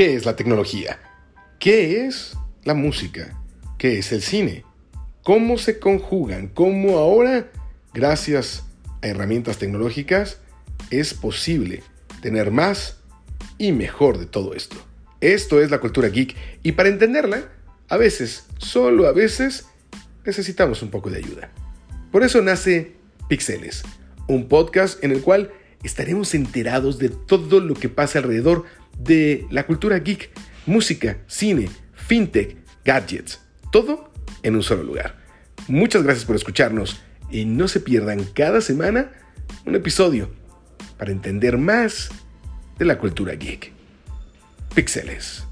¿Qué es la tecnología? ¿Qué es la música? ¿Qué es el cine? ¿Cómo se conjugan? ¿Cómo ahora, gracias a herramientas tecnológicas, es posible tener más y mejor de todo esto? Esto es la cultura geek y para entenderla, a veces, solo a veces, necesitamos un poco de ayuda. Por eso nace Pixeles, un podcast en el cual estaremos enterados de todo lo que pasa alrededor de la cultura geek, música, cine, fintech, gadgets, todo en un solo lugar. Muchas gracias por escucharnos y no se pierdan cada semana un episodio para entender más de la cultura geek. Pixeles.